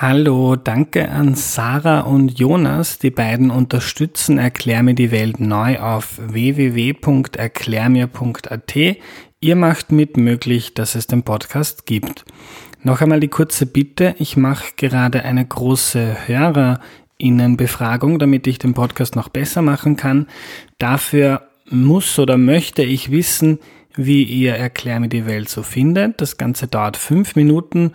Hallo, danke an Sarah und Jonas. Die beiden unterstützen Erklär mir die Welt neu auf www.erklärmir.at. Ihr macht mit möglich, dass es den Podcast gibt. Noch einmal die kurze Bitte. Ich mache gerade eine große Hörerinnenbefragung, damit ich den Podcast noch besser machen kann. Dafür muss oder möchte ich wissen, wie ihr Erklär mir die Welt so findet. Das Ganze dauert fünf Minuten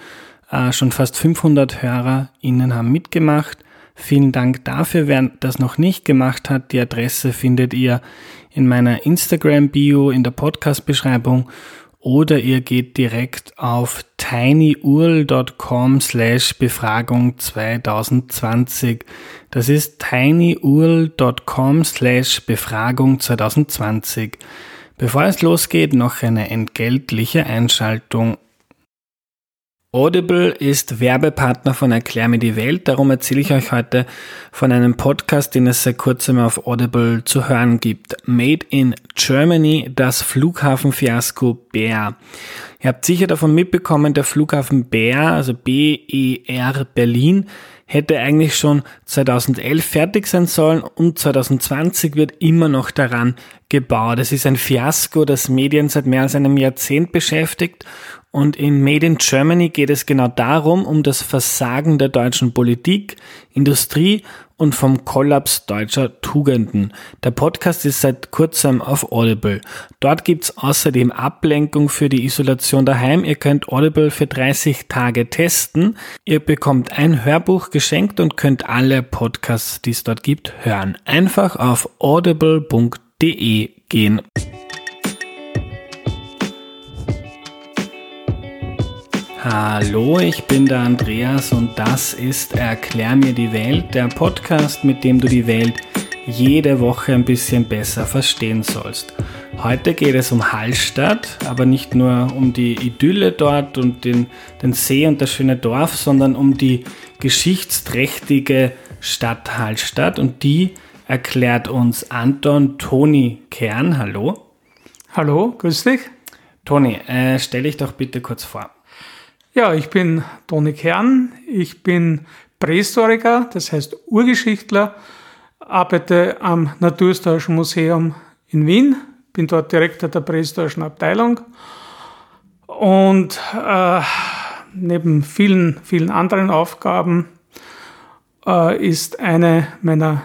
schon fast 500 HörerInnen haben mitgemacht. Vielen Dank dafür. Wer das noch nicht gemacht hat, die Adresse findet ihr in meiner Instagram-Bio in der Podcast-Beschreibung oder ihr geht direkt auf tinyurl.com slash Befragung 2020. Das ist tinyurl.com slash Befragung 2020. Bevor es losgeht, noch eine entgeltliche Einschaltung Audible ist Werbepartner von Erklär mir die Welt, darum erzähle ich euch heute von einem Podcast, den es seit kurzem auf Audible zu hören gibt. Made in Germany, das Flughafenfiasko Bär. Ihr habt sicher davon mitbekommen, der Flughafen Bär, also BER Berlin, hätte eigentlich schon 2011 fertig sein sollen und 2020 wird immer noch daran gebaut. Es ist ein Fiasko, das Medien seit mehr als einem Jahrzehnt beschäftigt und in Made in Germany geht es genau darum, um das Versagen der deutschen Politik, Industrie und vom Kollaps deutscher Tugenden. Der Podcast ist seit kurzem auf Audible. Dort gibt's außerdem Ablenkung für die Isolation daheim. Ihr könnt Audible für 30 Tage testen. Ihr bekommt ein Hörbuch geschenkt und könnt alle Podcasts, die es dort gibt, hören. Einfach auf audible.de gehen. Hallo, ich bin der Andreas und das ist Erklär mir die Welt, der Podcast, mit dem du die Welt jede Woche ein bisschen besser verstehen sollst. Heute geht es um Hallstatt, aber nicht nur um die Idylle dort und den, den See und das schöne Dorf, sondern um die geschichtsträchtige Stadt Hallstatt und die erklärt uns Anton Toni Kern. Hallo. Hallo, grüß dich. Toni, äh, stell dich doch bitte kurz vor. Ja, ich bin Toni Kern. Ich bin Prähistoriker, das heißt Urgeschichtler, arbeite am Naturhistorischen Museum in Wien, bin dort Direktor der prähistorischen Abteilung und äh, neben vielen, vielen anderen Aufgaben äh, ist eine meiner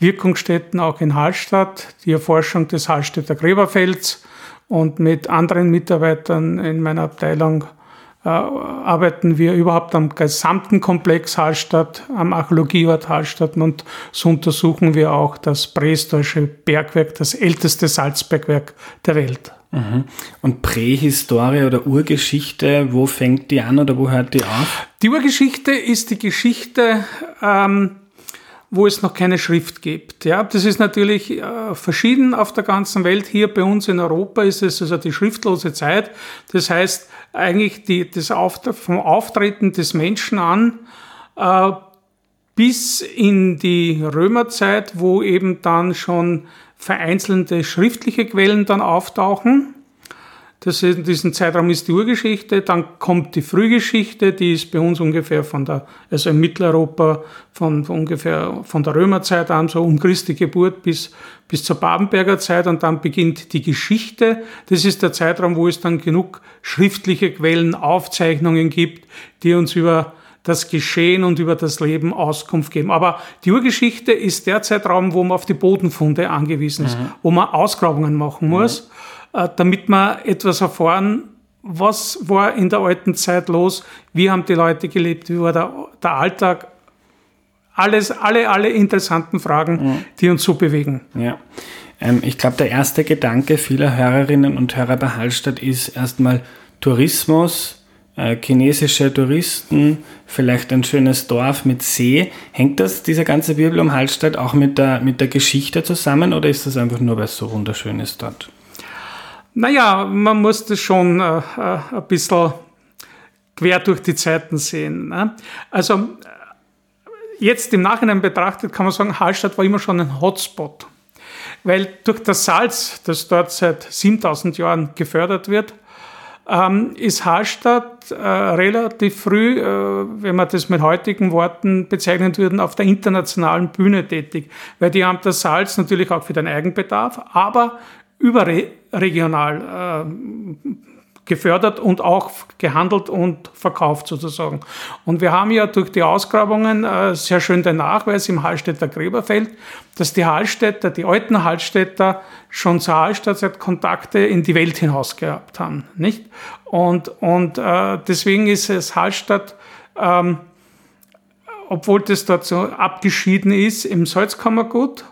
Wirkungsstätten auch in Hallstatt, die Erforschung des Hallstätter Gräberfelds und mit anderen Mitarbeitern in meiner Abteilung äh, arbeiten wir überhaupt am gesamten Komplex Hallstatt, am Archäologieort Hallstatt und so untersuchen wir auch das prähistorische Bergwerk, das älteste Salzbergwerk der Welt. Mhm. Und Prähistorie oder Urgeschichte, wo fängt die an oder wo hört die auf? Die Urgeschichte ist die Geschichte ähm, wo es noch keine Schrift gibt. Ja, das ist natürlich äh, verschieden auf der ganzen Welt. Hier bei uns in Europa ist es also die schriftlose Zeit. Das heißt, eigentlich die, das Auftre vom Auftreten des Menschen an äh, bis in die Römerzeit, wo eben dann schon vereinzelte schriftliche Quellen dann auftauchen. Das ist, in diesem Zeitraum ist die Urgeschichte, dann kommt die Frühgeschichte, die ist bei uns ungefähr von der, also in Mitteleuropa von, von ungefähr von der Römerzeit an, so um Christi Geburt bis, bis zur Babenberger Zeit und dann beginnt die Geschichte. Das ist der Zeitraum, wo es dann genug schriftliche Quellen, Aufzeichnungen gibt, die uns über das Geschehen und über das Leben Auskunft geben. Aber die Urgeschichte ist der Zeitraum, wo man auf die Bodenfunde angewiesen ist, mhm. wo man Ausgrabungen machen muss. Mhm damit wir etwas erfahren, was war in der alten Zeit los, wie haben die Leute gelebt, wie war der, der Alltag, alles, alle, alle interessanten Fragen, ja. die uns so bewegen. Ja. Ähm, ich glaube, der erste Gedanke vieler Hörerinnen und Hörer bei Hallstatt ist erstmal Tourismus, äh, chinesische Touristen, vielleicht ein schönes Dorf mit See. Hängt das, dieser ganze Wirbel um Hallstatt, auch mit der, mit der Geschichte zusammen oder ist das einfach nur, weil es so wunderschön ist dort? Naja, man muss das schon äh, äh, ein bisschen quer durch die Zeiten sehen. Ne? Also äh, jetzt im Nachhinein betrachtet kann man sagen, Hallstatt war immer schon ein Hotspot. Weil durch das Salz, das dort seit 7000 Jahren gefördert wird, ähm, ist Hallstatt äh, relativ früh, äh, wenn man das mit heutigen Worten bezeichnen würden, auf der internationalen Bühne tätig, weil die haben das Salz natürlich auch für den Eigenbedarf, aber überregional äh, gefördert und auch gehandelt und verkauft sozusagen. Und wir haben ja durch die Ausgrabungen äh, sehr schön den Nachweis im Hallstätter Gräberfeld, dass die Hallstätter, die alten Hallstätter schon zur Hallstatt Kontakte in die Welt hinaus gehabt haben, nicht? Und, und äh, deswegen ist es Hallstatt, ähm, obwohl das dort so abgeschieden ist, im Salzkammergut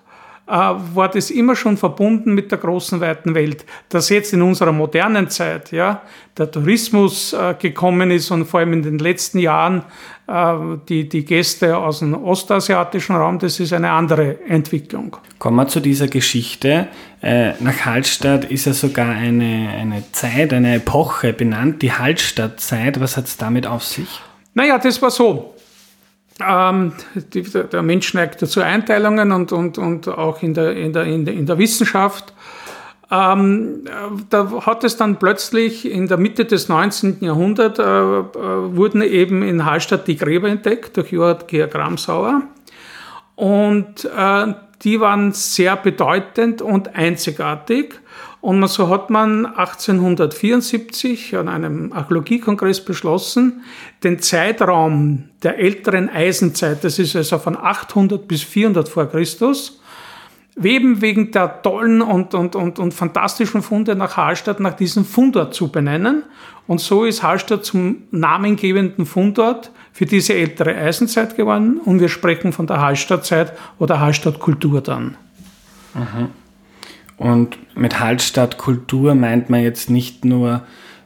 war das immer schon verbunden mit der großen weiten Welt. Dass jetzt in unserer modernen Zeit ja, der Tourismus äh, gekommen ist und vor allem in den letzten Jahren äh, die, die Gäste aus dem ostasiatischen Raum, das ist eine andere Entwicklung. Kommen wir zu dieser Geschichte. Nach Hallstatt ist ja sogar eine, eine Zeit, eine Epoche benannt, die Hallstattzeit. Was hat es damit auf sich? Naja, das war so. Ähm, die, der Mensch neigt dazu Einteilungen und, und, und auch in der, in der, in der, in der Wissenschaft. Ähm, da hat es dann plötzlich in der Mitte des 19. Jahrhunderts äh, äh, wurden eben in Hallstatt die Gräber entdeckt durch Johann Georg Ramsauer. Und äh, die waren sehr bedeutend und einzigartig. Und so hat man 1874 an einem Archäologiekongress beschlossen, den Zeitraum der älteren Eisenzeit, das ist also von 800 bis 400 vor Christus, Weben wegen der tollen und, und, und, und fantastischen Funde nach Hallstatt nach diesem Fundort zu benennen. Und so ist Hallstatt zum namengebenden Fundort für diese ältere Eisenzeit geworden. Und wir sprechen von der Hallstattzeit oder Hallstattkultur dann. Mhm. Und mit Hallstatt Kultur meint man jetzt nicht nur,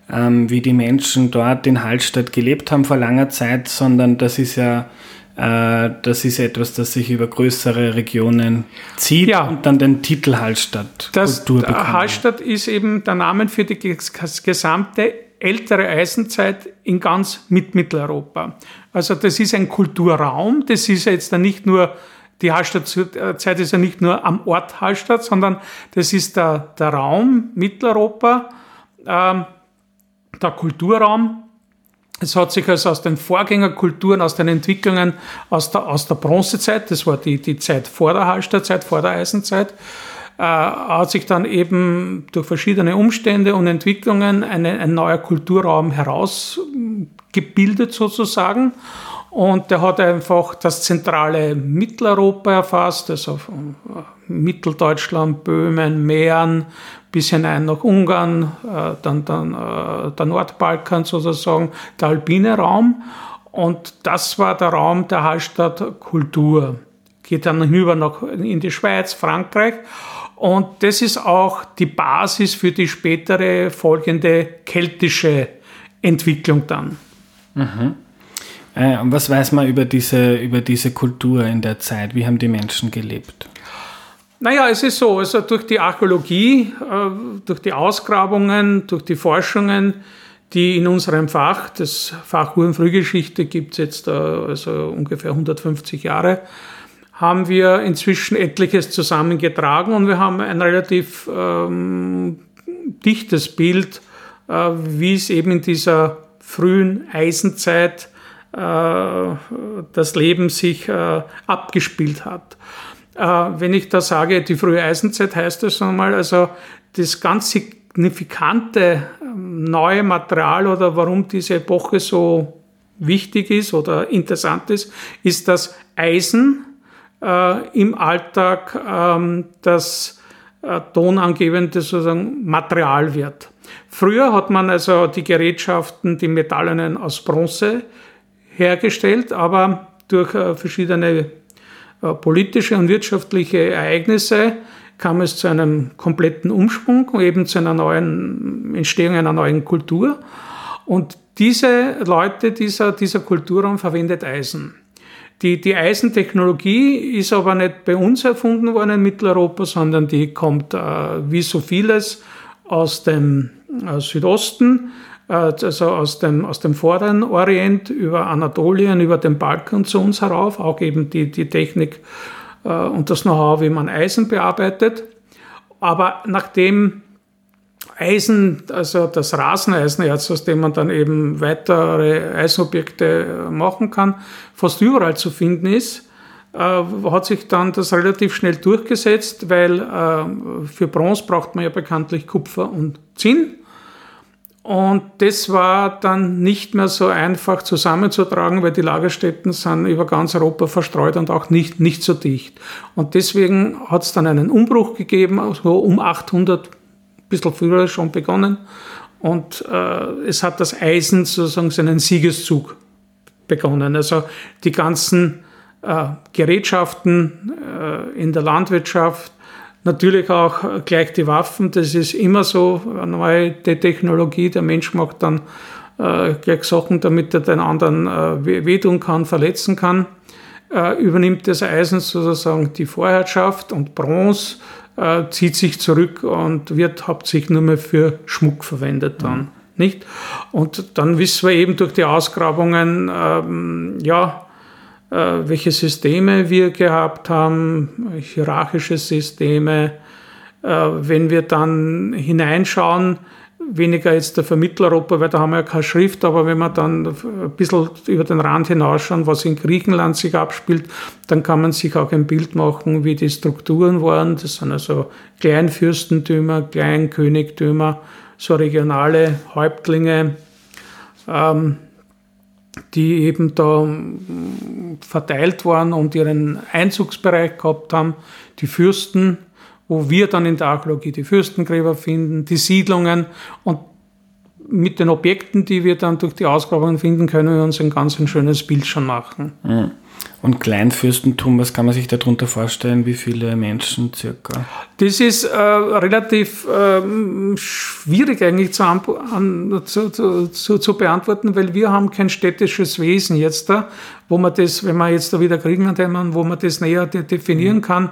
ähm, wie die Menschen dort in Hallstatt gelebt haben vor langer Zeit, sondern das ist ja äh, das ist etwas, das sich über größere Regionen zieht ja. und dann den Titel Hallstatt Kultur bekommt. Hallstatt ist eben der Name für die gesamte ältere Eisenzeit in ganz Mitteleuropa. Also das ist ein Kulturraum, das ist jetzt dann nicht nur die Hallstattzeit ist ja nicht nur am Ort Hallstatt, sondern das ist der, der Raum Mitteleuropa, ähm, der Kulturraum. Es hat sich also aus den Vorgängerkulturen, aus den Entwicklungen aus der, aus der Bronzezeit, das war die, die Zeit vor der Hallstattzeit, vor der Eisenzeit, äh, hat sich dann eben durch verschiedene Umstände und Entwicklungen eine, ein neuer Kulturraum herausgebildet sozusagen. Und der hat einfach das zentrale Mitteleuropa erfasst, also Mitteldeutschland, Böhmen, Mähren, bis hinein nach Ungarn, äh, dann, dann äh, der Nordbalkan sozusagen, der alpine Raum. Und das war der Raum der Hallstatt Kultur. Geht dann hinüber nach, in die Schweiz, Frankreich. Und das ist auch die Basis für die spätere folgende keltische Entwicklung dann. Mhm. Äh, was weiß man über diese, über diese Kultur in der Zeit? Wie haben die Menschen gelebt? Naja, es ist so, also durch die Archäologie, äh, durch die Ausgrabungen, durch die Forschungen, die in unserem Fach, das Fach Uhrenfrühgeschichte gibt es jetzt äh, also ungefähr 150 Jahre, haben wir inzwischen etliches zusammengetragen und wir haben ein relativ ähm, dichtes Bild, äh, wie es eben in dieser frühen Eisenzeit das Leben sich äh, abgespielt hat. Äh, wenn ich da sage, die frühe Eisenzeit heißt das einmal, also das ganz signifikante ähm, neue Material oder warum diese Epoche so wichtig ist oder interessant ist, ist dass Eisen äh, im Alltag ähm, das äh, tonangebende sozusagen Material wird. Früher hat man also die Gerätschaften, die metallenen aus Bronze hergestellt, aber durch äh, verschiedene äh, politische und wirtschaftliche Ereignisse kam es zu einem kompletten Umschwung, eben zu einer neuen Entstehung einer neuen Kultur. Und diese Leute, dieser, dieser Kulturraum verwendet Eisen. Die, die Eisentechnologie ist aber nicht bei uns erfunden worden in Mitteleuropa, sondern die kommt äh, wie so vieles aus dem äh, Südosten also aus dem, aus dem vorderen Orient über Anatolien, über den Balkan zu uns herauf, auch eben die, die Technik äh, und das Know-how, wie man Eisen bearbeitet. Aber nachdem Eisen, also das Raseneisenerz, aus dem man dann eben weitere Eisenobjekte machen kann, fast überall zu finden ist, äh, hat sich dann das relativ schnell durchgesetzt, weil äh, für Bronze braucht man ja bekanntlich Kupfer und Zinn. Und das war dann nicht mehr so einfach zusammenzutragen, weil die Lagerstätten sind über ganz Europa verstreut und auch nicht, nicht so dicht. Und deswegen hat es dann einen Umbruch gegeben, so um 800, ein bisschen früher schon begonnen. Und äh, es hat das Eisen sozusagen seinen Siegeszug begonnen. Also die ganzen äh, Gerätschaften äh, in der Landwirtschaft, Natürlich auch gleich die Waffen, das ist immer so eine neue Technologie. Der Mensch macht dann äh, gleich Sachen, damit er den anderen äh, wehtun kann, verletzen kann. Äh, übernimmt das Eisen sozusagen die Vorherrschaft und Bronze äh, zieht sich zurück und wird hauptsächlich nur mehr für Schmuck verwendet dann. Mhm. Nicht? Und dann wissen wir eben durch die Ausgrabungen, ähm, ja, äh, welche Systeme wir gehabt haben, hierarchische Systeme. Äh, wenn wir dann hineinschauen, weniger jetzt der Vermitteleuropa, weil da haben wir ja keine Schrift, aber wenn wir dann ein bisschen über den Rand hinausschauen, was in Griechenland sich abspielt, dann kann man sich auch ein Bild machen, wie die Strukturen waren. Das sind also Kleinfürstentümer, Kleinkönigtümer, so regionale Häuptlinge. Ähm, die eben da verteilt waren und ihren Einzugsbereich gehabt haben, die Fürsten, wo wir dann in der Archäologie die Fürstengräber finden, die Siedlungen und mit den Objekten, die wir dann durch die Ausgrabungen finden, können wir uns ein ganz ein schönes Bild schon machen. Mhm. Und Kleinfürstentum, was kann man sich darunter vorstellen? Wie viele Menschen circa? Das ist äh, relativ äh, schwierig eigentlich zu, an, zu, zu, zu, beantworten, weil wir haben kein städtisches Wesen jetzt da, wo man das, wenn man jetzt da wieder Griechenland haben, wo man das näher definieren kann.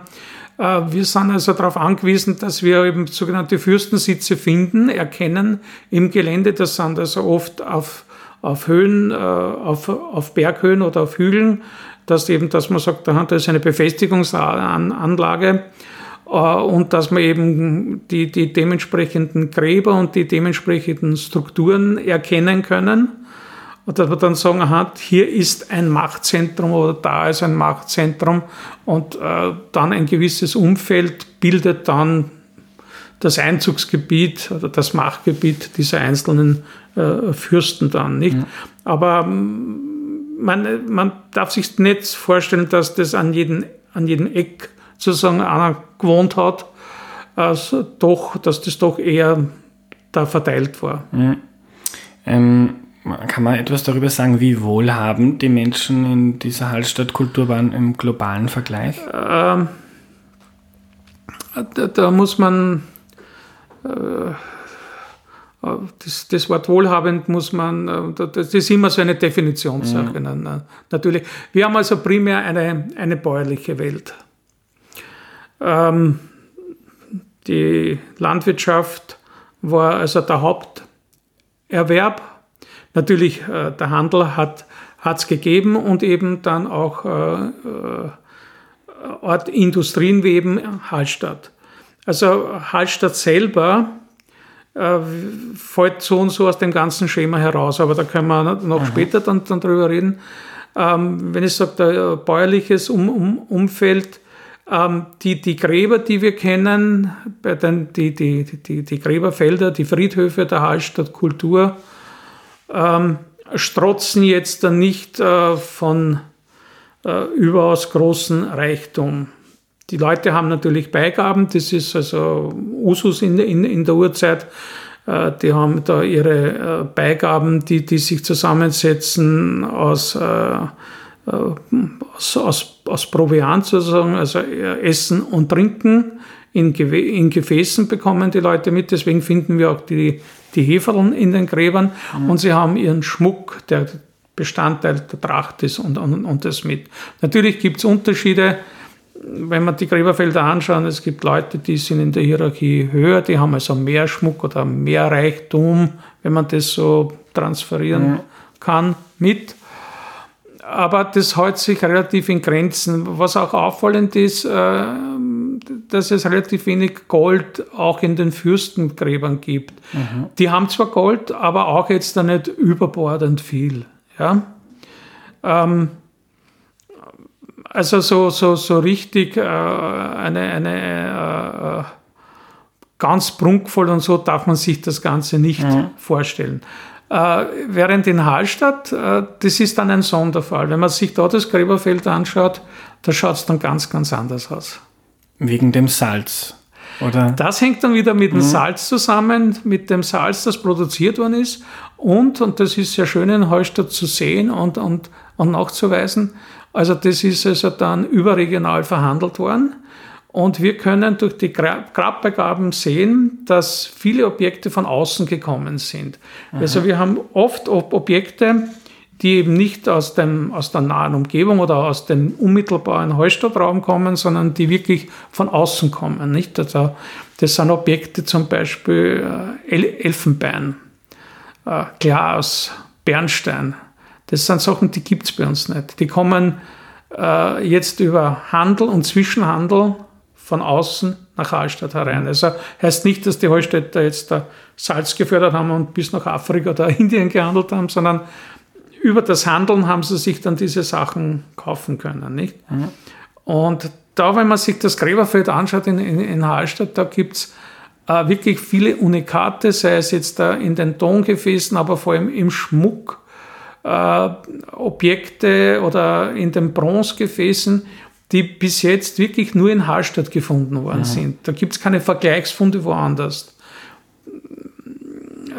Äh, wir sind also darauf angewiesen, dass wir eben sogenannte Fürstensitze finden, erkennen im Gelände. Das sind also oft auf, auf Höhen, äh, auf, auf Berghöhen oder auf Hügeln dass eben, dass man sagt, da ist eine Befestigungsanlage äh, und dass man eben die, die dementsprechenden Gräber und die dementsprechenden Strukturen erkennen können. Und dass wir dann sagen, aha, hier ist ein Machtzentrum oder da ist ein Machtzentrum und äh, dann ein gewisses Umfeld bildet dann das Einzugsgebiet oder das Machtgebiet dieser einzelnen äh, Fürsten dann, nicht? Ja. Aber man, man darf sich nicht vorstellen, dass das an jedem, an jedem Eck sozusagen einer gewohnt hat, also doch, dass das doch eher da verteilt war. Mhm. Ähm, kann man etwas darüber sagen, wie wohlhabend die Menschen in dieser Hallstattkultur waren im globalen Vergleich? Ähm, da, da, muss man äh, das, das, Wort wohlhabend muss man, äh, das ist immer so eine Definitionssache. Mhm. Natürlich. Wir haben also primär eine, eine bäuerliche Welt. Ähm, die Landwirtschaft war also der Haupterwerb. Natürlich, äh, der Handel hat es gegeben und eben dann auch äh, äh, Ort Industrien wie eben Hallstatt. Also Hallstatt selber äh, fällt so und so aus dem ganzen Schema heraus. Aber da können wir noch mhm. später dann, dann drüber reden. Ähm, wenn ich sage, der bäuerliches um, um, Umfeld, ähm, die, die Gräber, die wir kennen, bei den, die, die, die, die Gräberfelder, die Friedhöfe der Hallstatt Kultur, ähm, strotzen jetzt dann nicht äh, von äh, überaus großen Reichtum. Die Leute haben natürlich Beigaben, das ist also Usus in, in, in der Urzeit. Äh, die haben da ihre äh, Beigaben, die, die sich zusammensetzen aus, äh, aus, aus, aus Proviant sozusagen, also Essen und Trinken in, in Gefäßen bekommen die Leute mit. Deswegen finden wir auch die, die Heferln in den Gräbern mhm. und sie haben ihren Schmuck, der Bestandteil der Tracht ist und, und, und das mit. Natürlich gibt es Unterschiede wenn man die Gräberfelder anschauen, es gibt Leute, die sind in der Hierarchie höher, die haben also mehr Schmuck oder mehr Reichtum, wenn man das so transferieren ja. kann, mit. Aber das hält sich relativ in Grenzen. Was auch auffallend ist, äh, dass es relativ wenig Gold auch in den Fürstengräbern gibt. Mhm. Die haben zwar Gold, aber auch jetzt da nicht überbordend viel. Ja? Ähm, also so, so, so richtig äh, eine, eine äh, ganz prunkvoll und so darf man sich das Ganze nicht mhm. vorstellen. Äh, während in Hallstatt, äh, das ist dann ein Sonderfall. Wenn man sich da das Gräberfeld anschaut, da schaut es dann ganz, ganz anders aus. Wegen dem Salz. Oder? Das hängt dann wieder mit dem mhm. Salz zusammen, mit dem Salz, das produziert worden ist. Und, und das ist sehr schön in Hallstatt zu sehen und, und, und nachzuweisen, also das ist also dann überregional verhandelt worden. Und wir können durch die Grabbeigaben sehen, dass viele Objekte von außen gekommen sind. Aha. Also wir haben oft Objekte, die eben nicht aus, dem, aus der nahen Umgebung oder aus dem unmittelbaren Heustadtraum kommen, sondern die wirklich von außen kommen. Nicht? Also das sind Objekte zum Beispiel äh, Elfenbein, äh, Glas, Bernstein. Das sind Sachen, die gibt es bei uns nicht. Die kommen äh, jetzt über Handel und Zwischenhandel von außen nach Hallstatt herein. Also heißt nicht, dass die Hallstätter jetzt da Salz gefördert haben und bis nach Afrika oder Indien gehandelt haben, sondern über das Handeln haben sie sich dann diese Sachen kaufen können. Nicht? Mhm. Und da, wenn man sich das Gräberfeld anschaut in, in, in Hallstatt, da gibt es äh, wirklich viele Unikate, sei es jetzt da in den Tongefäßen, aber vor allem im Schmuck, äh, Objekte oder in den Bronzegefäßen, die bis jetzt wirklich nur in Hallstatt gefunden worden mhm. sind. Da gibt es keine Vergleichsfunde woanders.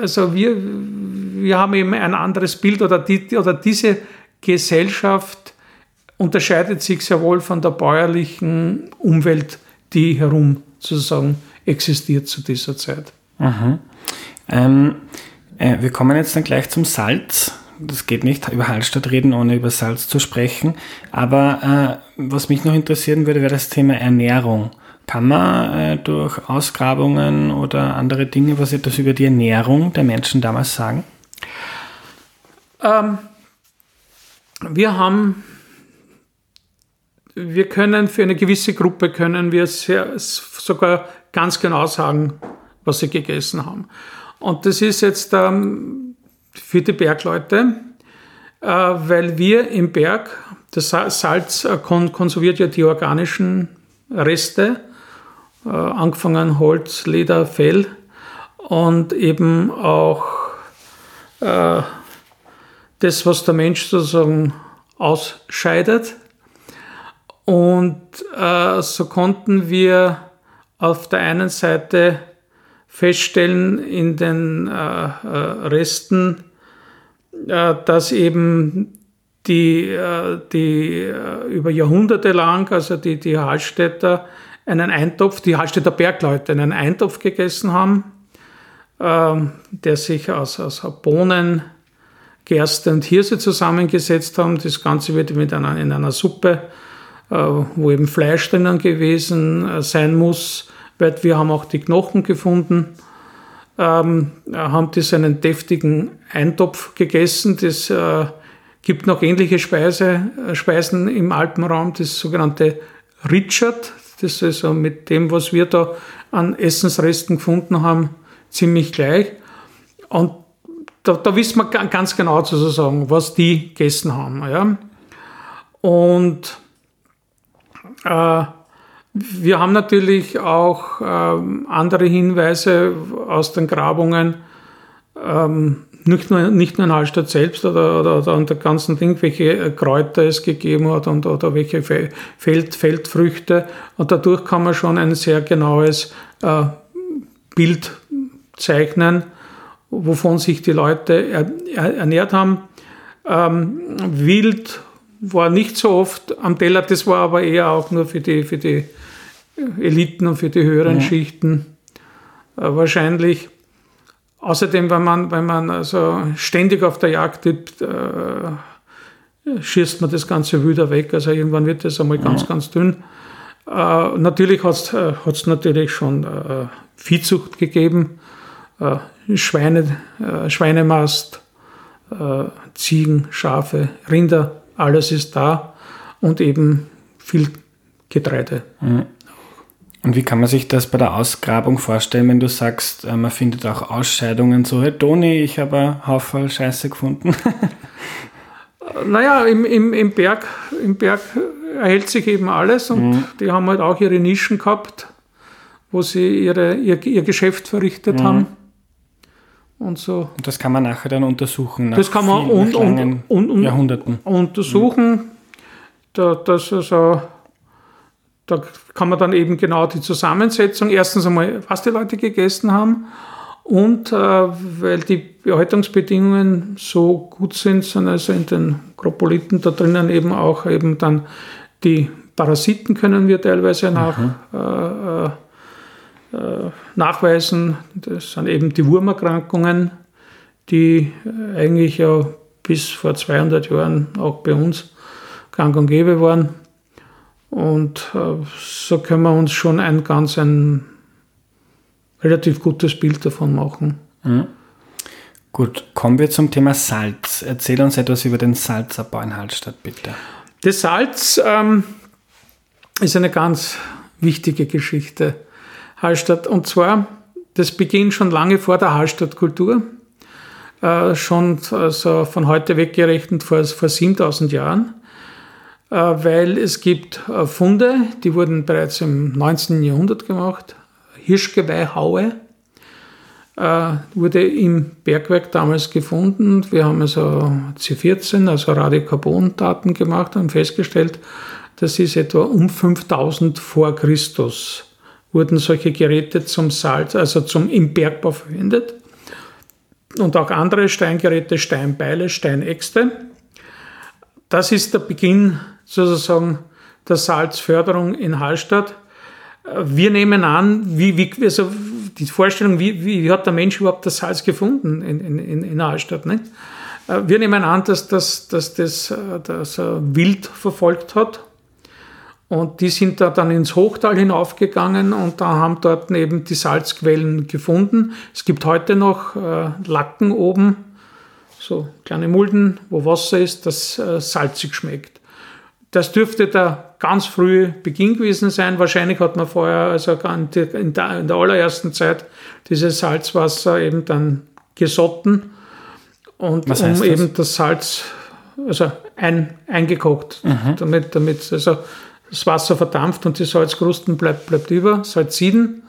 Also wir, wir haben eben ein anderes Bild oder, die, oder diese Gesellschaft unterscheidet sich sehr wohl von der bäuerlichen Umwelt, die herum sozusagen existiert zu dieser Zeit. Mhm. Ähm, äh, wir kommen jetzt dann gleich zum Salz. Das geht nicht, über Hallstatt reden, ohne über Salz zu sprechen. Aber äh, was mich noch interessieren würde, wäre das Thema Ernährung. Kann man äh, durch Ausgrabungen oder andere Dinge was etwas über die Ernährung der Menschen damals sagen? Ähm, wir haben, wir können für eine gewisse Gruppe können wir sehr, sogar ganz genau sagen, was sie gegessen haben. Und das ist jetzt ähm, für die Bergleute, äh, weil wir im Berg, das Salz äh, konserviert ja die organischen Reste, äh, angefangen Holz, Leder, Fell und eben auch äh, das, was der Mensch sozusagen ausscheidet. Und äh, so konnten wir auf der einen Seite feststellen in den äh, äh, Resten, äh, dass eben die, die über Jahrhunderte lang, also die, die Hallstätter, einen Eintopf, die Hallstätter Bergleute, einen Eintopf gegessen haben, ähm, der sich aus, aus Bohnen, Gerste und Hirse zusammengesetzt haben. Das Ganze wird mit einer, in einer Suppe, wo eben Fleisch drinnen gewesen sein muss, weil wir haben auch die Knochen gefunden, ähm, haben das einen deftigen Eintopf gegessen. Das äh, gibt noch ähnliche Speise, äh, Speisen im Alpenraum, das sogenannte Richard. Das ist also mit dem, was wir da an Essensresten gefunden haben, ziemlich gleich. Und da, da wissen wir ganz genau sozusagen, was die gegessen haben. Ja? Und äh, wir haben natürlich auch äh, andere Hinweise aus den Grabungen, ähm, nicht, nur, nicht nur in Hallstatt selbst oder, oder, oder an der ganzen Ding, welche Kräuter es gegeben hat und, oder welche Feld, Feldfrüchte. Und dadurch kann man schon ein sehr genaues äh, Bild zeichnen wovon sich die Leute ernährt haben. Ähm, Wild war nicht so oft am Teller, das war aber eher auch nur für die, für die Eliten und für die höheren ja. Schichten äh, wahrscheinlich. Außerdem, wenn man, wenn man also ständig auf der Jagd ist, äh, schießt man das Ganze wieder weg. Also irgendwann wird das einmal ja. ganz, ganz dünn. Äh, natürlich hat es äh, natürlich schon äh, Viehzucht gegeben. Äh, Schweine, äh, Schweinemast, Ziegen, Schafe, Rinder, alles ist da und eben viel Getreide. Mhm. Und wie kann man sich das bei der Ausgrabung vorstellen, wenn du sagst, äh, man findet auch Ausscheidungen so, hey Toni, ich habe einen Haufen Scheiße gefunden? naja, im, im, im, Berg, im Berg erhält sich eben alles und mhm. die haben halt auch ihre Nischen gehabt, wo sie ihre, ihr, ihr Geschäft verrichtet mhm. haben. Und so. Und das kann man nachher dann untersuchen. das kann man und, und, und, und, Jahrhunderten. untersuchen. Mhm. Da, das also, da kann man dann eben genau die Zusammensetzung, erstens einmal, was die Leute gegessen haben und äh, weil die Behaltungsbedingungen so gut sind, sind also in den Akropoliten da drinnen eben auch eben dann die Parasiten können wir teilweise nach, mhm. äh, äh, nachweisen. Das sind eben die Wurmerkrankungen, die eigentlich ja bis vor 200 Jahren auch bei uns gang und gäbe waren. Und äh, so können wir uns schon ein ganz ein relativ gutes Bild davon machen. Mhm. Gut, kommen wir zum Thema Salz. Erzähl uns etwas über den Salzabbau in Hallstatt, bitte. Das Salz ähm, ist eine ganz wichtige Geschichte. Hallstatt, und zwar, das beginnt schon lange vor der Hallstattkultur, äh, schon also von heute weggerechnet vor, vor 7000 Jahren. Äh, weil es gibt äh, Funde, die wurden bereits im 19. Jahrhundert gemacht. Hirschgeweihhaue äh, wurde im Bergwerk damals gefunden. Wir haben also C14, also Radiokarbondaten gemacht und festgestellt, das ist etwa um 5000 vor Christus wurden solche Geräte zum Salz, also zum im Bergbau verwendet. Und auch andere Steingeräte, Steinbeile, Steinäxte. Das ist der Beginn sozusagen der Salzförderung in Hallstatt. Wir nehmen an, wie, wie, also die Vorstellung, wie, wie hat der Mensch überhaupt das Salz gefunden in, in, in Hallstatt. Nicht? Wir nehmen an, dass, dass, dass das, das Wild verfolgt hat. Und die sind da dann ins Hochtal hinaufgegangen und da haben dort eben die Salzquellen gefunden. Es gibt heute noch äh, Lacken oben, so kleine Mulden, wo Wasser ist, das äh, salzig schmeckt. Das dürfte der ganz frühe Beginn gewesen sein. Wahrscheinlich hat man vorher, also in der, in der allerersten Zeit, dieses Salzwasser eben dann gesotten und um eben das Salz also ein, eingekocht, mhm. damit, damit also das Wasser verdampft und die Salzkrusten bleibt, bleibt über, Salziden.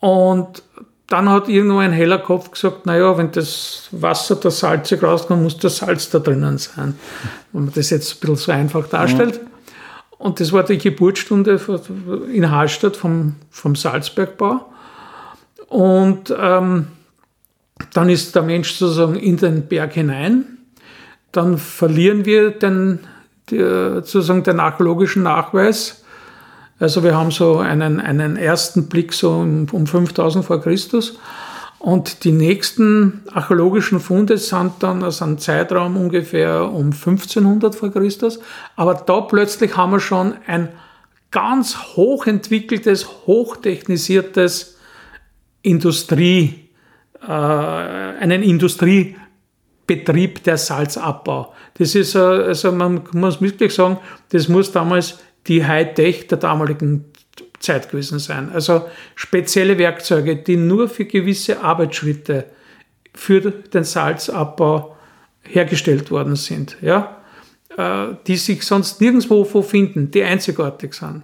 Und dann hat irgendwo ein heller Kopf gesagt, naja, wenn das Wasser da salzig rauskommt, muss das Salz da drinnen sein. Wenn man das jetzt ein bisschen so einfach darstellt. Mhm. Und das war die Geburtsstunde in Hallstatt vom, vom Salzbergbau. Und ähm, dann ist der Mensch sozusagen in den Berg hinein. Dann verlieren wir den, die, sozusagen den archäologischen Nachweis also wir haben so einen, einen ersten Blick so um, um 5000 vor Christus. Und die nächsten archäologischen Funde sind dann aus einem Zeitraum ungefähr um 1500 vor Christus. Aber da plötzlich haben wir schon ein ganz hochentwickeltes, hochtechnisiertes Industrie, äh, einen Industriebetrieb der Salzabbau. Das ist, äh, also man muss wirklich sagen, das muss damals die Hightech der damaligen Zeit gewesen sein. Also spezielle Werkzeuge, die nur für gewisse Arbeitsschritte für den Salzabbau hergestellt worden sind, ja, äh, die sich sonst nirgendwo finden, die einzigartig sind.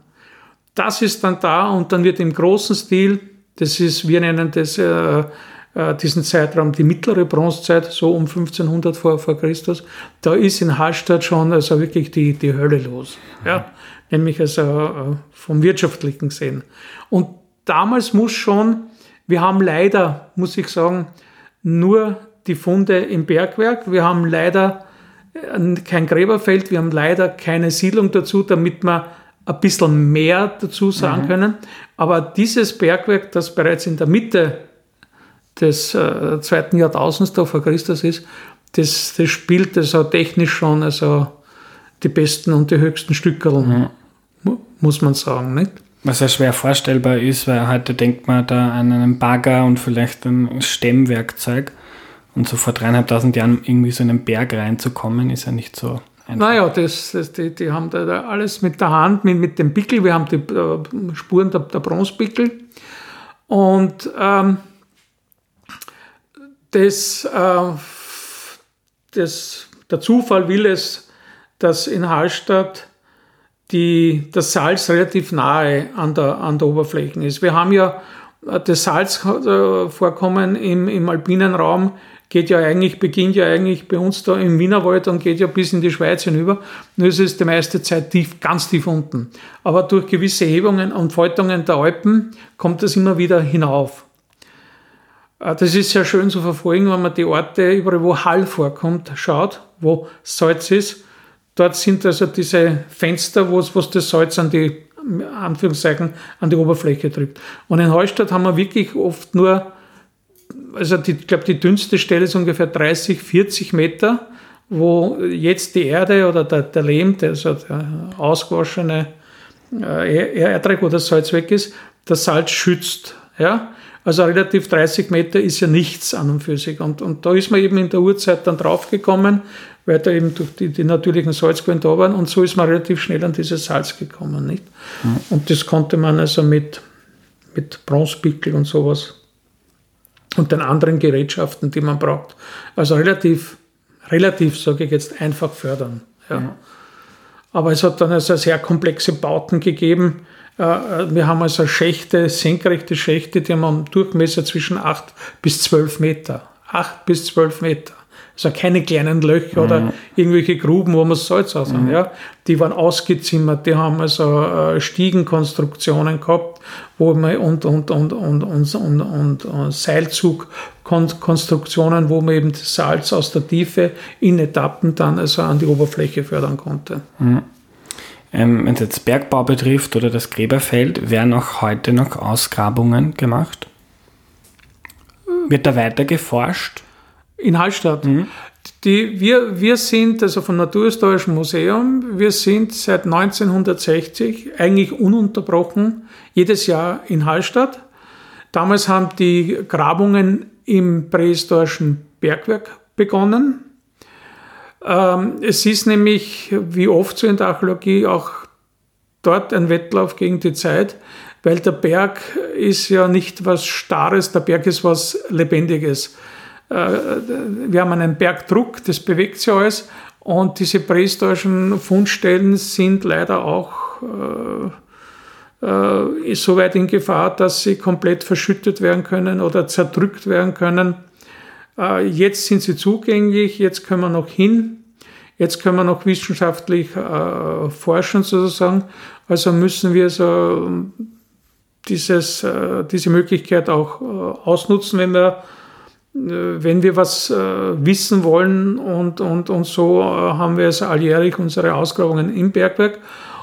Das ist dann da und dann wird im großen Stil, das ist, wir nennen das äh, äh, diesen Zeitraum die mittlere Bronzezeit, so um 1500 vor, vor Christus, da ist in Hallstatt schon also wirklich die, die Hölle los. Ja nämlich also äh, vom wirtschaftlichen gesehen. Und damals muss schon, wir haben leider, muss ich sagen, nur die Funde im Bergwerk, wir haben leider äh, kein Gräberfeld, wir haben leider keine Siedlung dazu, damit wir ein bisschen mehr dazu sagen mhm. können. Aber dieses Bergwerk, das bereits in der Mitte des äh, zweiten Jahrtausends da vor Christus ist, das, das spielt also technisch schon also die besten und die höchsten Stückerl. Mhm muss man sagen, nicht? Was ja schwer vorstellbar ist, weil heute denkt man da an einen Bagger und vielleicht ein Stemmwerkzeug. Und so vor dreieinhalbtausend Jahren irgendwie so in einen Berg reinzukommen, ist ja nicht so Naja, das, das, die, die haben da alles mit der Hand, mit, mit dem Pickel. Wir haben die äh, Spuren der, der Bronzepickel. Und ähm, das, äh, das, der Zufall will es, dass in Hallstatt die, das Salz relativ nahe an der, an der Oberfläche ist. Wir haben ja äh, das Salzvorkommen im, im alpinen Raum geht ja eigentlich, beginnt ja eigentlich bei uns da im Wienerwald und geht ja bis in die Schweiz hinüber. Nur ist es die meiste Zeit tief, ganz tief unten. Aber durch gewisse Hebungen und Faltungen der Alpen kommt es immer wieder hinauf. Äh, das ist sehr schön zu verfolgen, wenn man die Orte, überall wo Hall vorkommt, schaut, wo Salz ist. Dort sind also diese Fenster, wo, das Salz an die, Anführungszeichen, an die Oberfläche drückt. Und in Hallstatt haben wir wirklich oft nur also die, ich glaube, die dünnste Stelle ist ungefähr 30, 40 Meter, wo jetzt die Erde oder der, der Lehm, also der ausgewaschene äh, Erdreich, wo das Salz weg ist, das Salz schützt. Ja? Also relativ 30 Meter ist ja nichts an und für sich. Und, und da ist man eben in der Urzeit dann draufgekommen, weil da eben durch die, die natürlichen Salzquellen da waren. Und so ist man relativ schnell an dieses Salz gekommen. Nicht? Mhm. Und das konnte man also mit, mit Bronzepickel und sowas und den anderen Gerätschaften, die man braucht. Also relativ, relativ, sage ich jetzt, einfach fördern. Ja. ja. Aber es hat dann also sehr komplexe Bauten gegeben. Äh, äh, wir haben also Schächte, senkrechte Schächte, die haben einen Durchmesser zwischen 8 bis 12 Meter. 8 bis 12 Meter. Also keine kleinen Löcher mhm. oder irgendwelche Gruben, wo man Salz aus. Mhm. Ja. Die waren ausgezimmert, die haben also äh, Stiegenkonstruktionen gehabt, wo man und, und, und, und, und, und, und, und Seilzugkonstruktionen, wo man eben das Salz aus der Tiefe in Etappen dann also an die Oberfläche fördern konnte. Mhm. Ähm, Wenn es jetzt Bergbau betrifft oder das Gräberfeld, werden auch heute noch Ausgrabungen gemacht? Wird da weiter geforscht? In Hallstatt. Mhm. Die, wir, wir sind, also vom Naturhistorischen Museum, wir sind seit 1960 eigentlich ununterbrochen jedes Jahr in Hallstatt. Damals haben die Grabungen im prähistorischen Bergwerk begonnen. Ähm, es ist nämlich, wie oft so in der Archäologie, auch dort ein Wettlauf gegen die Zeit, weil der Berg ist ja nicht was Starres, der Berg ist was Lebendiges. Äh, wir haben einen Bergdruck, das bewegt sich alles. Und diese prähistorischen Fundstellen sind leider auch äh, äh, so weit in Gefahr, dass sie komplett verschüttet werden können oder zerdrückt werden können. Äh, jetzt sind sie zugänglich, jetzt können wir noch hin. Jetzt können wir noch wissenschaftlich äh, forschen sozusagen. Also müssen wir so dieses, äh, diese Möglichkeit auch ausnutzen, wenn wir wenn wir was wissen wollen und, und, und so haben wir es alljährlich unsere Ausgrabungen im Bergwerk.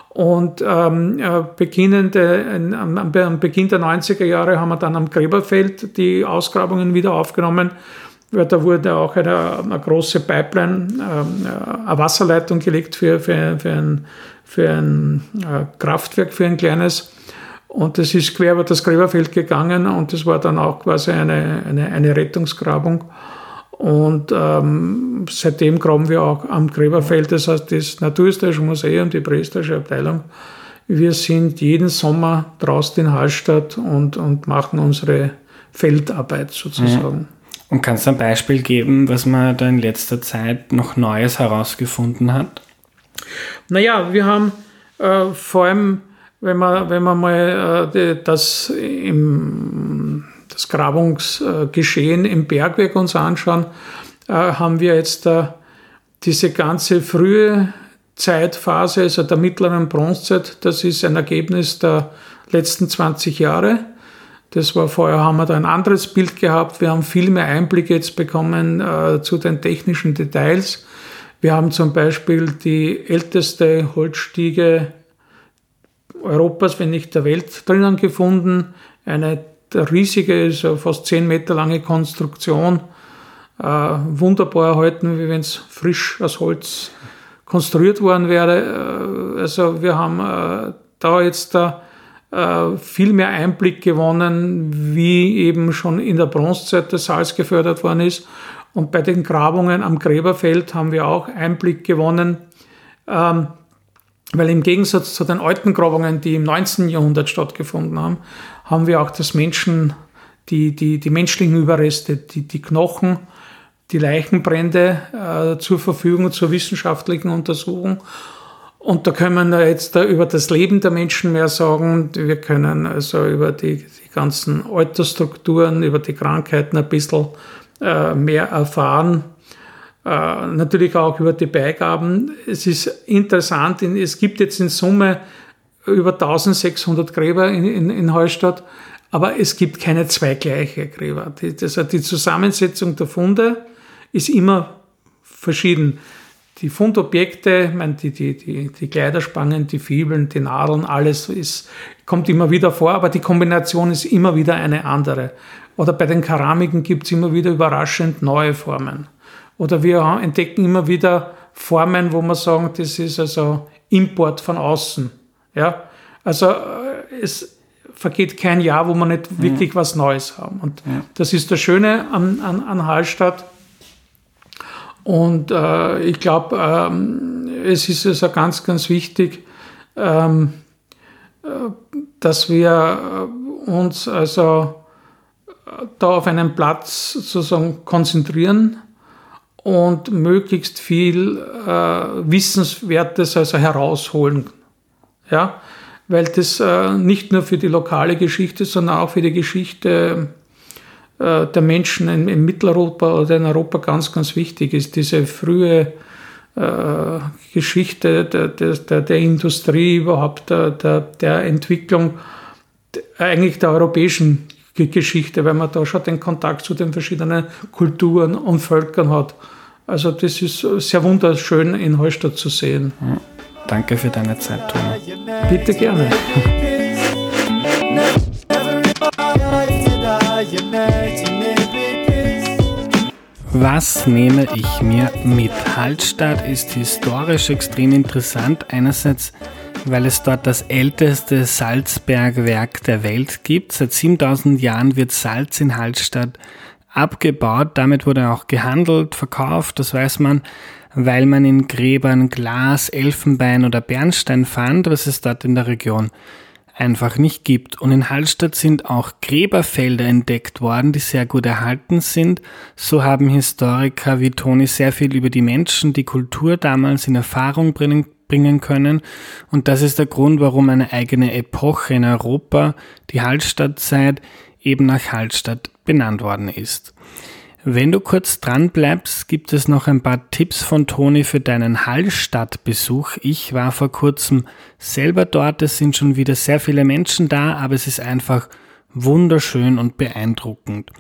Und ähm, beginnende, am Beginn der 90er Jahre haben wir dann am Gräberfeld die Ausgrabungen wieder aufgenommen. Da wurde auch eine, eine große Pipeline, äh, eine Wasserleitung gelegt für, für, für ein, für ein Kraftwerk, für ein kleines. Und das ist quer über das Gräberfeld gegangen und das war dann auch quasi eine, eine, eine Rettungsgrabung. Und ähm, seitdem graben wir auch am Gräberfeld, das heißt das Naturhistorische Museum, die prähistorische Abteilung. Wir sind jeden Sommer draußen in Hallstatt und, und machen unsere Feldarbeit sozusagen. Mhm. Und kannst du ein Beispiel geben, was man da in letzter Zeit noch Neues herausgefunden hat? Naja, wir haben äh, vor allem wenn man, wenn man mal äh, das, im, das Grabungsgeschehen im Bergwerk uns anschauen, äh, haben wir jetzt äh, diese ganze frühe Zeitphase, also der mittleren Bronzezeit, das ist ein Ergebnis der letzten 20 Jahre. Das war vorher, haben wir da ein anderes Bild gehabt. Wir haben viel mehr Einblicke jetzt bekommen äh, zu den technischen Details. Wir haben zum Beispiel die älteste Holzstiege Europas, wenn nicht der Welt drinnen gefunden. Eine riesige, so fast 10 Meter lange Konstruktion. Äh, wunderbar erhalten, wie wenn es frisch aus Holz konstruiert worden wäre. Äh, also wir haben äh, da jetzt da viel mehr Einblick gewonnen, wie eben schon in der Bronzezeit das Salz gefördert worden ist. Und bei den Grabungen am Gräberfeld haben wir auch Einblick gewonnen, Ähm, weil im Gegensatz zu den alten Grabungen, die im 19. Jahrhundert stattgefunden haben, haben wir auch das Menschen, die, die, die menschlichen Überreste, die, die Knochen, die Leichenbrände äh, zur Verfügung zur wissenschaftlichen Untersuchung. Und da können wir jetzt über das Leben der Menschen mehr sagen. Wir können also über die, die ganzen Altersstrukturen, über die Krankheiten ein bisschen äh, mehr erfahren. Äh, natürlich auch über die Beigaben. Es ist interessant, es gibt jetzt in Summe über 1600 Gräber in, in, in Heustadt, aber es gibt keine zwei gleiche Gräber. Die, also die Zusammensetzung der Funde ist immer verschieden. Die Fundobjekte, meine, die, die, die, die Kleiderspangen, die Fibeln, die Nadeln, alles ist, kommt immer wieder vor, aber die Kombination ist immer wieder eine andere. Oder bei den Keramiken gibt es immer wieder überraschend neue Formen. Oder wir entdecken immer wieder Formen, wo wir sagen, das ist also Import von außen. Ja? Also äh, es vergeht kein Jahr, wo wir nicht mhm. wirklich was Neues haben. Und ja. das ist das Schöne an, an, an Hallstatt. Und äh, ich glaube, ähm, es ist also ganz, ganz wichtig, ähm, äh, dass wir äh, uns also da auf einen Platz sozusagen konzentrieren und möglichst viel äh, Wissenswertes also herausholen. Ja? Weil das äh, nicht nur für die lokale Geschichte, sondern auch für die Geschichte äh, der Menschen in, in, Mitteleuropa oder in Europa ganz, ganz wichtig ist. Diese frühe äh, Geschichte der, der, der, Industrie, überhaupt der, der, der Entwicklung eigentlich der europäischen Geschichte, weil man da schon den Kontakt zu den verschiedenen Kulturen und Völkern hat. Also das ist sehr wunderschön in Heustadt zu sehen. Danke für deine Zeit, Toni. Bitte gerne. Was nehme ich mir mit? Hallstatt ist historisch extrem interessant. Einerseits weil es dort das älteste Salzbergwerk der Welt gibt. Seit 7000 Jahren wird Salz in Hallstatt abgebaut. Damit wurde auch gehandelt, verkauft, das weiß man, weil man in Gräbern Glas, Elfenbein oder Bernstein fand, was es dort in der Region einfach nicht gibt. Und in Hallstatt sind auch Gräberfelder entdeckt worden, die sehr gut erhalten sind. So haben Historiker wie Toni sehr viel über die Menschen, die Kultur damals in Erfahrung bringen, bringen können. Und das ist der Grund, warum eine eigene Epoche in Europa, die Hallstattzeit, eben nach Hallstatt benannt worden ist. Wenn du kurz dran bleibst, gibt es noch ein paar Tipps von Toni für deinen Hallstatt-Besuch. Ich war vor kurzem selber dort. Es sind schon wieder sehr viele Menschen da, aber es ist einfach wunderschön und beeindruckend.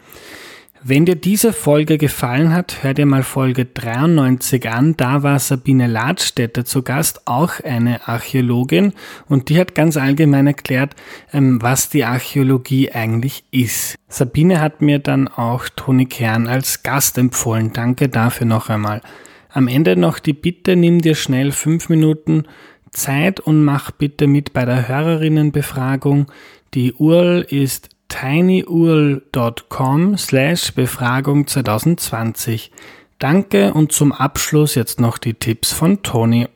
Wenn dir diese Folge gefallen hat, hör dir mal Folge 93 an. Da war Sabine Ladstätter zu Gast, auch eine Archäologin, und die hat ganz allgemein erklärt, ähm, was die Archäologie eigentlich ist. Sabine hat mir dann auch Toni Kern als Gast empfohlen. Danke dafür noch einmal. Am Ende noch die Bitte, nimm dir schnell fünf Minuten Zeit und mach bitte mit bei der Hörerinnenbefragung. Die URL ist tinyurl.com slash Befragung 2020. Danke und zum Abschluss jetzt noch die Tipps von Toni.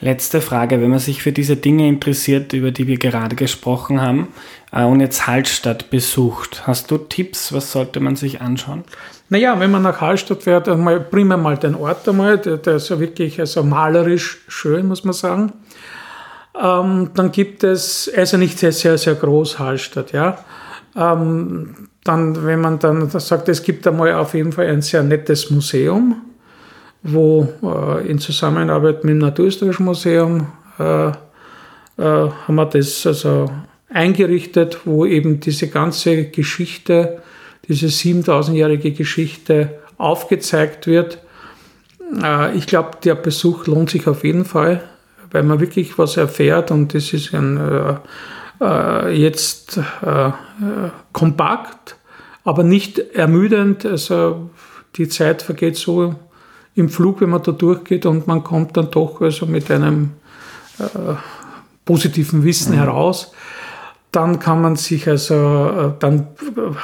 Letzte Frage, wenn man sich für diese Dinge interessiert, über die wir gerade gesprochen haben äh, und jetzt Hallstatt besucht, hast du Tipps, was sollte man sich anschauen? Naja, wenn man nach Hallstatt fährt, einmal primär mal den Ort einmal, der, der ist ja wirklich also malerisch schön, muss man sagen. Ähm, dann gibt es, also nicht sehr, sehr, sehr groß Hallstatt, ja. Ähm, dann, wenn man dann sagt, es gibt einmal auf jeden Fall ein sehr nettes Museum, wo äh, in Zusammenarbeit mit dem Naturhistorischen Museum äh, äh, haben wir das also eingerichtet, wo eben diese ganze Geschichte, diese 7000-jährige Geschichte aufgezeigt wird. Äh, ich glaube, der Besuch lohnt sich auf jeden Fall weil man wirklich was erfährt und das ist ein, äh, äh, jetzt äh, kompakt, aber nicht ermüdend. Also die Zeit vergeht so im Flug, wenn man da durchgeht und man kommt dann doch also mit einem äh, positiven Wissen mhm. heraus. Dann kann man sich also, äh, dann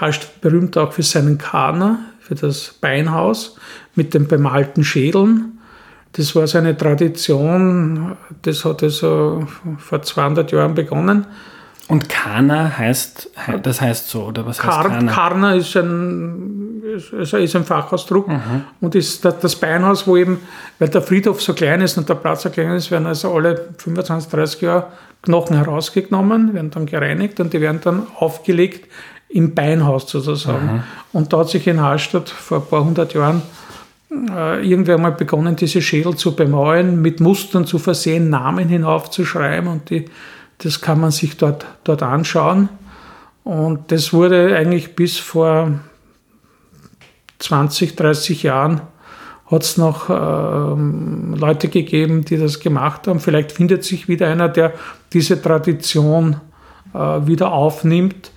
heißt berühmt auch für seinen Kaner, für das Beinhaus mit den bemalten Schädeln Das war so eine Tradition, das hat also vor 200 Jahren begonnen. Und Kana heißt, das heißt so, oder was Kar heißt Kana? Karna ist ein, ist, ist ein Fachausdruck und ist das Beinhaus, wo eben, weil der Friedhof so klein ist und der Platz so klein ist, werden also alle 25, 30 Jahre Knochen herausgenommen, werden dann gereinigt und die werden dann aufgelegt im Beinhaus sozusagen. Und da hat sich in Hallstatt vor ein paar hundert Jahren äh, irgendwer mal begonnen, diese Schädel zu bemalen, mit Mustern zu versehen, Namen hinaufzuschreiben und die, das kann man sich dort, dort anschauen. Und das wurde eigentlich bis vor 20, 30 Jahren hat es noch ähm, Leute gegeben, die das gemacht haben. Vielleicht findet sich wieder einer, der diese Tradition äh, wieder aufnimmt.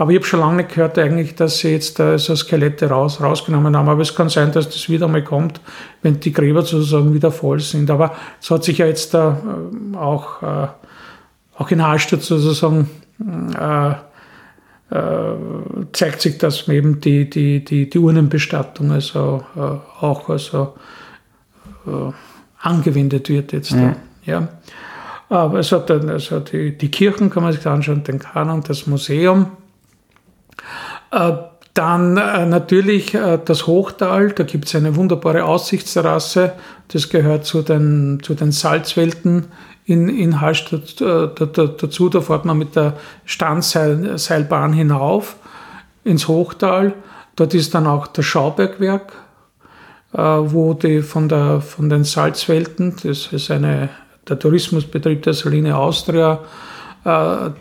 Aber ich habe schon lange nicht gehört eigentlich, dass sie jetzt äh, so Skelette raus, rausgenommen haben. Aber es kann sein, dass das wieder mal kommt, wenn die Gräber sozusagen wieder voll sind. Aber es hat sich ja jetzt äh, auch, äh, auch in Hallstatt sozusagen äh, äh, zeigt sich, dass eben die, die, die, die Urnenbestattung also äh, auch also, äh, angewendet wird jetzt. Mhm. Ja. Aber es hat dann, also die, die Kirchen kann man sich anschauen, den Kanon, das Museum. Äh, dann äh, natürlich äh, das Hochtal, da gibt es eine wunderbare Aussichtsterrasse, das gehört zu den, zu den Salzwelten in, in Hallstatt da, da, dazu. Da fährt man mit der Standseilbahn hinauf ins Hochtal. Dort ist dann auch das Schaubergwerk, wo die von, der, von den Salzwelten, das ist eine, der Tourismusbetrieb der Saline Austria,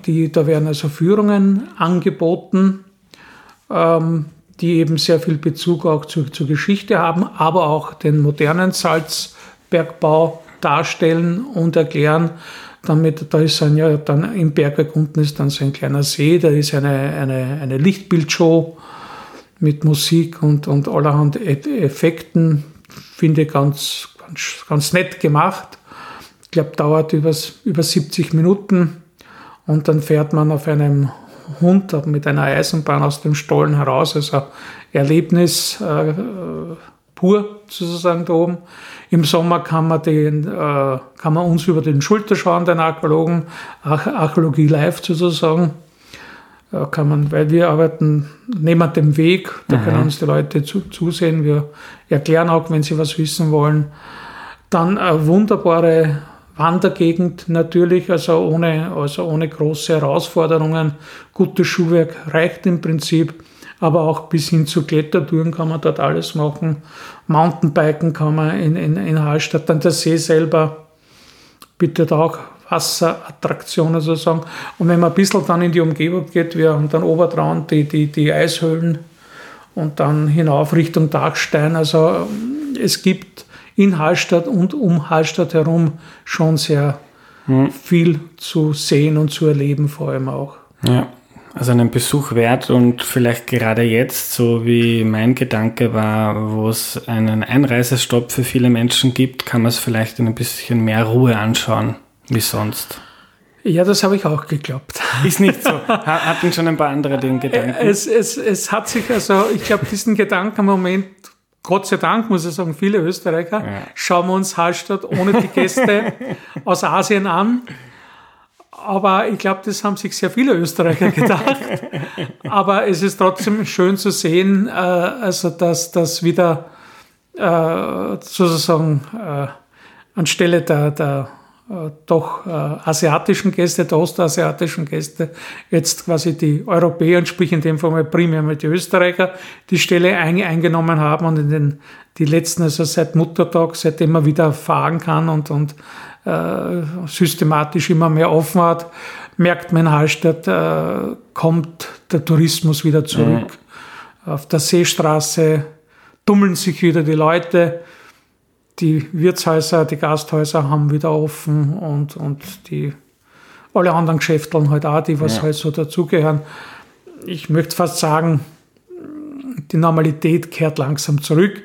die, da werden also Führungen angeboten, ähm, die eben sehr viel Bezug auch zu, zur Geschichte haben, aber auch den modernen Salzbergbau darstellen und erklären. Damit, da ist dann ja dann im Bergwerk unten ist dann so ein kleiner See, da ist eine, eine, eine Lichtbildshow mit Musik und, und allerhand Effekten, finde ganz, ganz, ganz nett gemacht. Ich glaube, dauert über, über 70 Minuten und dann fährt man auf einem Hund mit einer Eisenbahn aus dem Stollen heraus. Also Erlebnis äh, pur sozusagen da oben. Im Sommer kann man, den, äh, kann man uns über den Schulter schauen, den Archäologen, Archäologie live sozusagen. Äh, kann man, weil wir arbeiten neben dem Weg, da mhm. können uns die Leute zu, zusehen. Wir erklären auch, wenn sie was wissen wollen. Dann eine wunderbare Wandergegend natürlich, also ohne, also ohne große Herausforderungen. Gutes Schuhwerk reicht im Prinzip, aber auch bis hin zu Klettertouren kann man dort alles machen. Mountainbiken kann man in, in, in Hallstatt, dann der See selber bietet auch Wasserattraktionen sozusagen. Und wenn man ein bisschen dann in die Umgebung geht, wir haben dann obertrauen die, die, die Eishöhlen und dann hinauf Richtung Dachstein. Also es gibt in Hallstatt und um Hallstatt herum schon sehr hm. viel zu sehen und zu erleben, vor allem auch. Ja, also einen Besuch wert und vielleicht gerade jetzt, so wie mein Gedanke war, wo es einen Einreisestopp für viele Menschen gibt, kann man es vielleicht in ein bisschen mehr Ruhe anschauen wie sonst. Ja, das habe ich auch geglaubt. Ist nicht so. Hatten schon ein paar andere den Gedanken. Es, es, es hat sich also, ich glaube, diesen Gedanken im Moment Gott sei Dank, muss ich sagen, viele Österreicher, ja. schauen wir uns Hallstatt ohne die Gäste aus Asien an. Aber ich glaube, das haben sich sehr viele Österreicher gedacht. Aber es ist trotzdem schön zu sehen, äh, also dass das wieder äh, sozusagen äh, anstelle der, der doch äh, asiatischen Gäste, der ostasiatischen Gäste, jetzt quasi die Europäer, sprich in dem Fall mal primär mal die Österreicher, die Stelle ein, eingenommen haben und in den die letzten, also seit Muttertag, seitdem man wieder fahren kann und, und äh, systematisch immer mehr offen hat, merkt man in Hallstatt, äh, kommt der Tourismus wieder zurück. Mhm. Auf der Seestraße tummeln sich wieder die Leute die Wirtshäuser, die Gasthäuser haben wieder offen und, und die alle anderen Geschäfteln halt auch, die was ja. halt so dazugehören. Ich möchte fast sagen, die Normalität kehrt langsam zurück.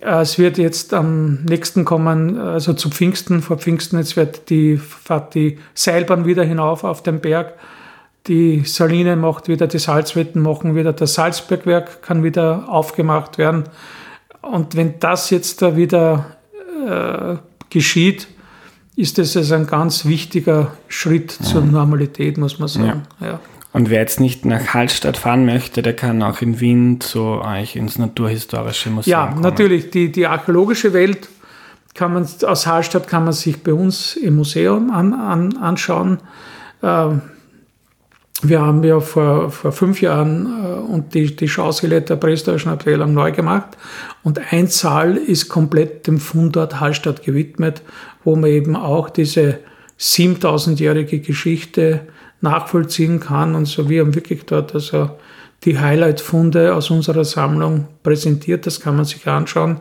Es wird jetzt am nächsten kommen, also zu Pfingsten, vor Pfingsten, jetzt wird die, fährt die Seilbahn wieder hinauf auf den Berg. Die Saline macht wieder, die Salzwetten machen wieder, das Salzbergwerk kann wieder aufgemacht werden. Und wenn das jetzt da wieder äh, geschieht, ist das also ein ganz wichtiger Schritt zur Normalität, muss man sagen. Ja. ja. Und wer jetzt nicht nach Hallstatt fahren möchte, der kann auch in Wien zu euch ins Naturhistorische Museum Ja, kommen. natürlich. Die, die archäologische Welt kann man, aus Hallstatt kann man sich bei uns im Museum an, an, anschauen. Ähm, wir haben ja vor, vor fünf Jahren äh, und die, die Schausäle der prähistorischen Abteilung neu gemacht. Und ein Saal ist komplett dem Fundort Hallstatt gewidmet, wo man eben auch diese 7000-jährige Geschichte nachvollziehen kann. Und so, wir haben wirklich dort also die Highlight-Funde aus unserer Sammlung präsentiert. Das kann man sich anschauen.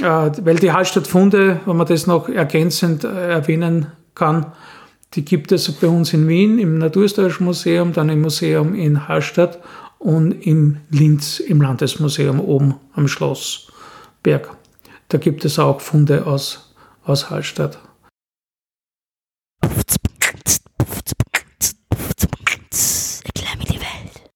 Äh, weil die Hallstatt-Funde, wenn man das noch ergänzend äh, erwähnen kann, die gibt es bei uns in Wien im Naturhistorischen Museum, dann im Museum in Hallstatt und in Linz im Landesmuseum oben am Schlossberg. Da gibt es auch Funde aus, aus Hallstatt.